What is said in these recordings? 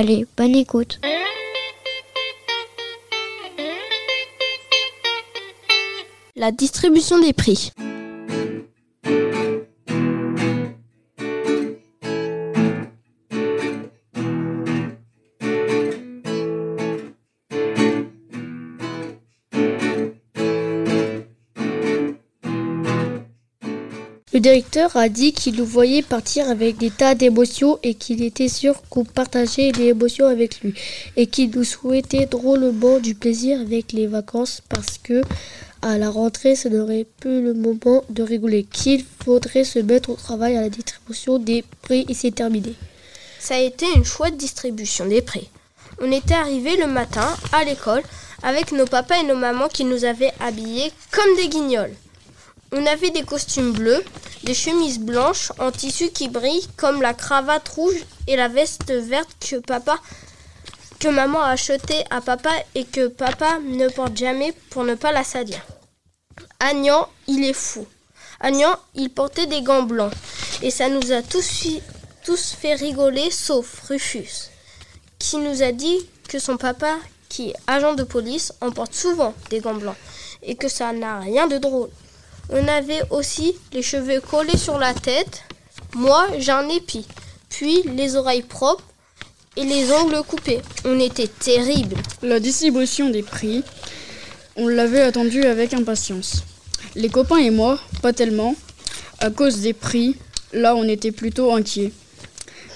Allez, bonne écoute. La distribution des prix. Le directeur a dit qu'il nous voyait partir avec des tas d'émotions et qu'il était sûr qu'on partageait les émotions avec lui et qu'il nous souhaitait drôlement du plaisir avec les vacances parce que à la rentrée ce n'aurait plus le moment de rigoler, qu'il faudrait se mettre au travail à la distribution des prix et c'est terminé. Ça a été une chouette distribution des prix. On était arrivés le matin à l'école avec nos papas et nos mamans qui nous avaient habillés comme des guignols. On avait des costumes bleus, des chemises blanches en tissu qui brillent comme la cravate rouge et la veste verte que papa que maman a acheté à papa et que papa ne porte jamais pour ne pas la salir. Agnan, il est fou. Agnan, il portait des gants blancs et ça nous a tous, tous fait rigoler sauf Rufus qui nous a dit que son papa qui est agent de police en porte souvent des gants blancs et que ça n'a rien de drôle. On avait aussi les cheveux collés sur la tête. Moi, j'ai un épi. Puis les oreilles propres et les ongles coupés. On était terribles. La distribution des prix, on l'avait attendu avec impatience. Les copains et moi, pas tellement. À cause des prix, là, on était plutôt inquiets.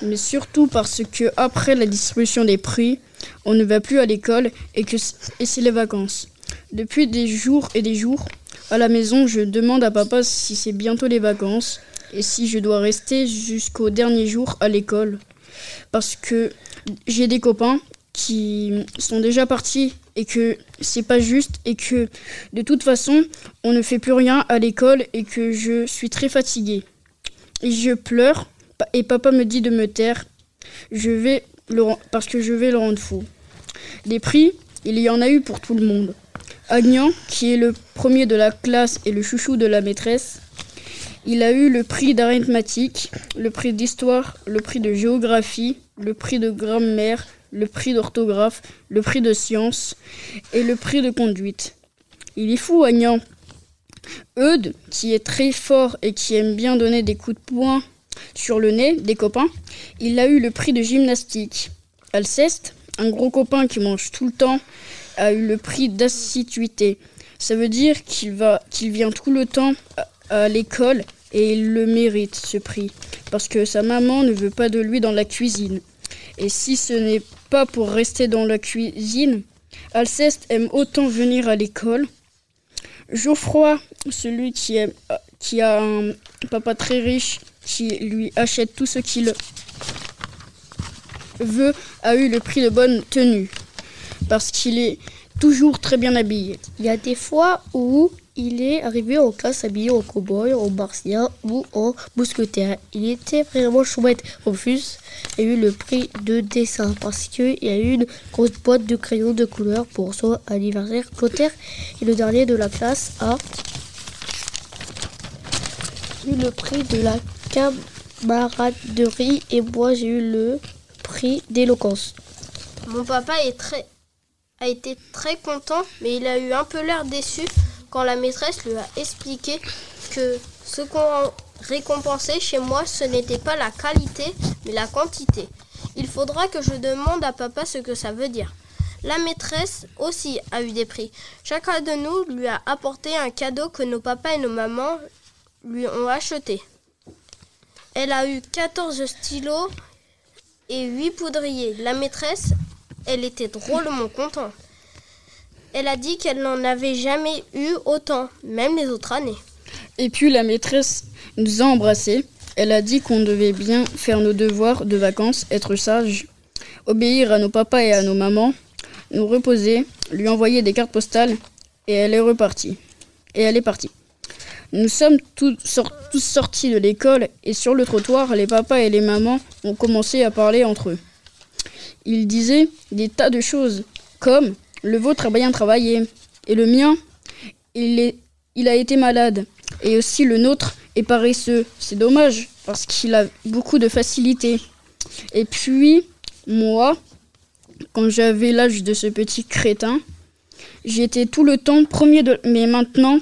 Mais surtout parce que après la distribution des prix, on ne va plus à l'école et que c'est les vacances. Depuis des jours et des jours, à la maison, je demande à papa si c'est bientôt les vacances et si je dois rester jusqu'au dernier jour à l'école. Parce que j'ai des copains qui sont déjà partis et que c'est pas juste et que de toute façon, on ne fait plus rien à l'école et que je suis très fatiguée. Et je pleure et papa me dit de me taire. Je vais le parce que je vais le rendre fou. Des prix, il y en a eu pour tout le monde. Agnan, qui est le premier de la classe et le chouchou de la maîtresse, il a eu le prix d'arithmétique, le prix d'histoire, le prix de géographie, le prix de grammaire, le prix d'orthographe, le prix de sciences et le prix de conduite. Il est fou, Agnan. Eudes, qui est très fort et qui aime bien donner des coups de poing sur le nez des copains, il a eu le prix de gymnastique. Alceste, un gros copain qui mange tout le temps a eu le prix d'assiduité. Ça veut dire qu'il va, qu'il vient tout le temps à, l'école et il le mérite ce prix parce que sa maman ne veut pas de lui dans la cuisine. Et si ce n'est pas pour rester dans la cuisine, Alceste aime autant venir à l'école. Geoffroy, celui qui, aime, qui a un papa très riche qui lui achète tout ce qu'il veut, a eu le prix de bonne tenue parce qu'il est toujours très bien habillé. Il y a des fois où il est arrivé en classe habillé en cowboy, en martien ou en mousquetaire. Il était vraiment chouette. Rufus a eu le prix de dessin parce qu'il y a eu une grosse boîte de crayons de couleur pour son anniversaire. Clotaire et le dernier de la classe a eu le prix de la camaraderie et moi j'ai eu le prix d'éloquence. Mon papa est très a été très content, mais il a eu un peu l'air déçu quand la maîtresse lui a expliqué que ce qu'on récompensait chez moi, ce n'était pas la qualité, mais la quantité. Il faudra que je demande à papa ce que ça veut dire. La maîtresse aussi a eu des prix. Chacun de nous lui a apporté un cadeau que nos papas et nos mamans lui ont acheté. Elle a eu 14 stylos et 8 poudriers. La maîtresse, elle était drôlement contente. Elle a dit qu'elle n'en avait jamais eu autant, même les autres années. Et puis la maîtresse nous a embrassés. Elle a dit qu'on devait bien faire nos devoirs de vacances, être sages, obéir à nos papas et à nos mamans, nous reposer, lui envoyer des cartes postales, et elle est repartie. Et elle est partie. Nous sommes tous, sor- tous sortis de l'école et sur le trottoir, les papas et les mamans ont commencé à parler entre eux. Ils disaient des tas de choses, comme le vôtre a bien travaillé et le mien, il, il a été malade et aussi le nôtre est paresseux. C'est dommage parce qu'il a beaucoup de facilité. Et puis, moi, quand j'avais l'âge de ce petit crétin, j'étais tout le temps premier de... Mais maintenant,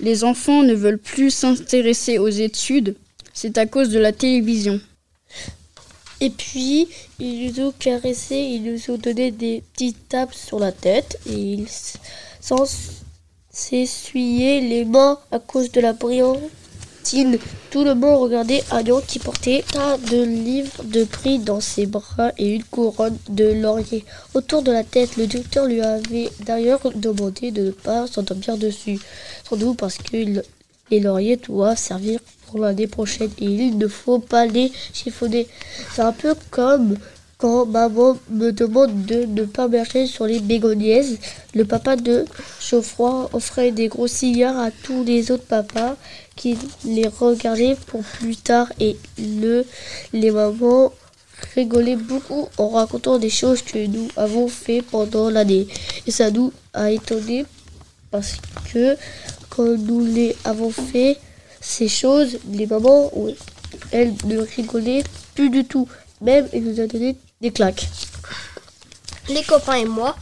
les enfants ne veulent plus s'intéresser aux études. C'est à cause de la télévision. Et puis, ils nous ont caressé, ils nous ont donné des petites tapes sur la tête et ils s- sans s- s'essuyer les mains à cause de la brillantine. Tout le monde regardait Agnan qui portait un de livres de prix dans ses bras et une couronne de laurier autour de la tête. Le docteur lui avait d'ailleurs demandé de ne pas s'endormir dessus, sans doute parce que les lauriers doivent servir l'année prochaine et il ne faut pas les chiffonner. C'est un peu comme quand maman me demande de ne pas marcher sur les bégoniaises. Le papa de Geoffroy offrait des gros cigares à tous les autres papas qui les regardaient pour plus tard et le, les mamans rigolaient beaucoup en racontant des choses que nous avons fait pendant l'année. Et ça nous a étonnés parce que quand nous les avons fait, ces choses, les mamans, elles ne rigolaient plus du tout. Même, elles nous ont donné des claques. Les copains et moi,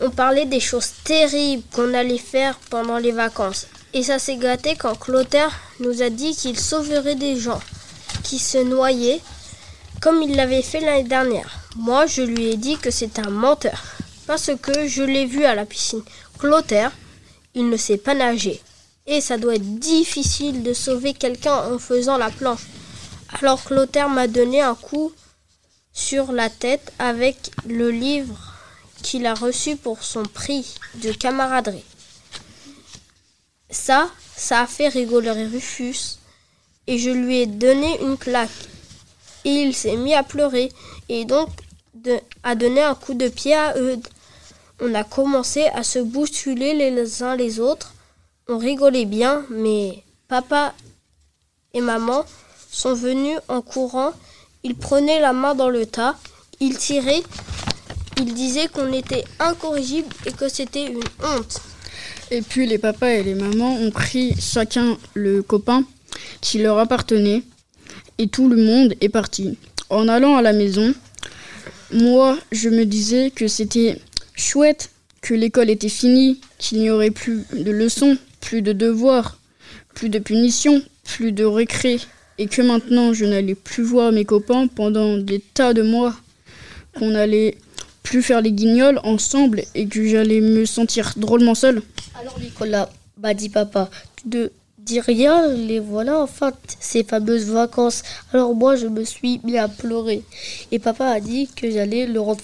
on parlait des choses terribles qu'on allait faire pendant les vacances. Et ça s'est gâté quand Clotaire nous a dit qu'il sauverait des gens qui se noyaient comme il l'avait fait l'année dernière. Moi, je lui ai dit que c'est un menteur parce que je l'ai vu à la piscine. Clotaire, il ne sait pas nager. Et ça doit être difficile de sauver quelqu'un en faisant la planche. Alors Clotaire m'a donné un coup sur la tête avec le livre qu'il a reçu pour son prix de camaraderie. Ça, ça a fait rigoler Rufus et je lui ai donné une claque. Et il s'est mis à pleurer et donc a donné un coup de pied à Eudes. On a commencé à se bousculer les uns les autres. On rigolait bien, mais papa et maman sont venus en courant. Ils prenaient la main dans le tas, ils tiraient, ils disaient qu'on était incorrigible et que c'était une honte. Et puis les papas et les mamans ont pris chacun le copain qui leur appartenait et tout le monde est parti. En allant à la maison, moi je me disais que c'était chouette, que l'école était finie, qu'il n'y aurait plus de leçons, plus de devoirs, plus de punitions, plus de récré et que maintenant je n'allais plus voir mes copains pendant des tas de mois, qu'on allait plus faire les guignols ensemble et que j'allais me sentir drôlement seul. Alors Nicolas m'a dit papa, tu ne dis rien, les voilà enfin ces fameuses vacances. Alors moi je me suis mis à pleurer. Et papa a dit que j'allais le rendre.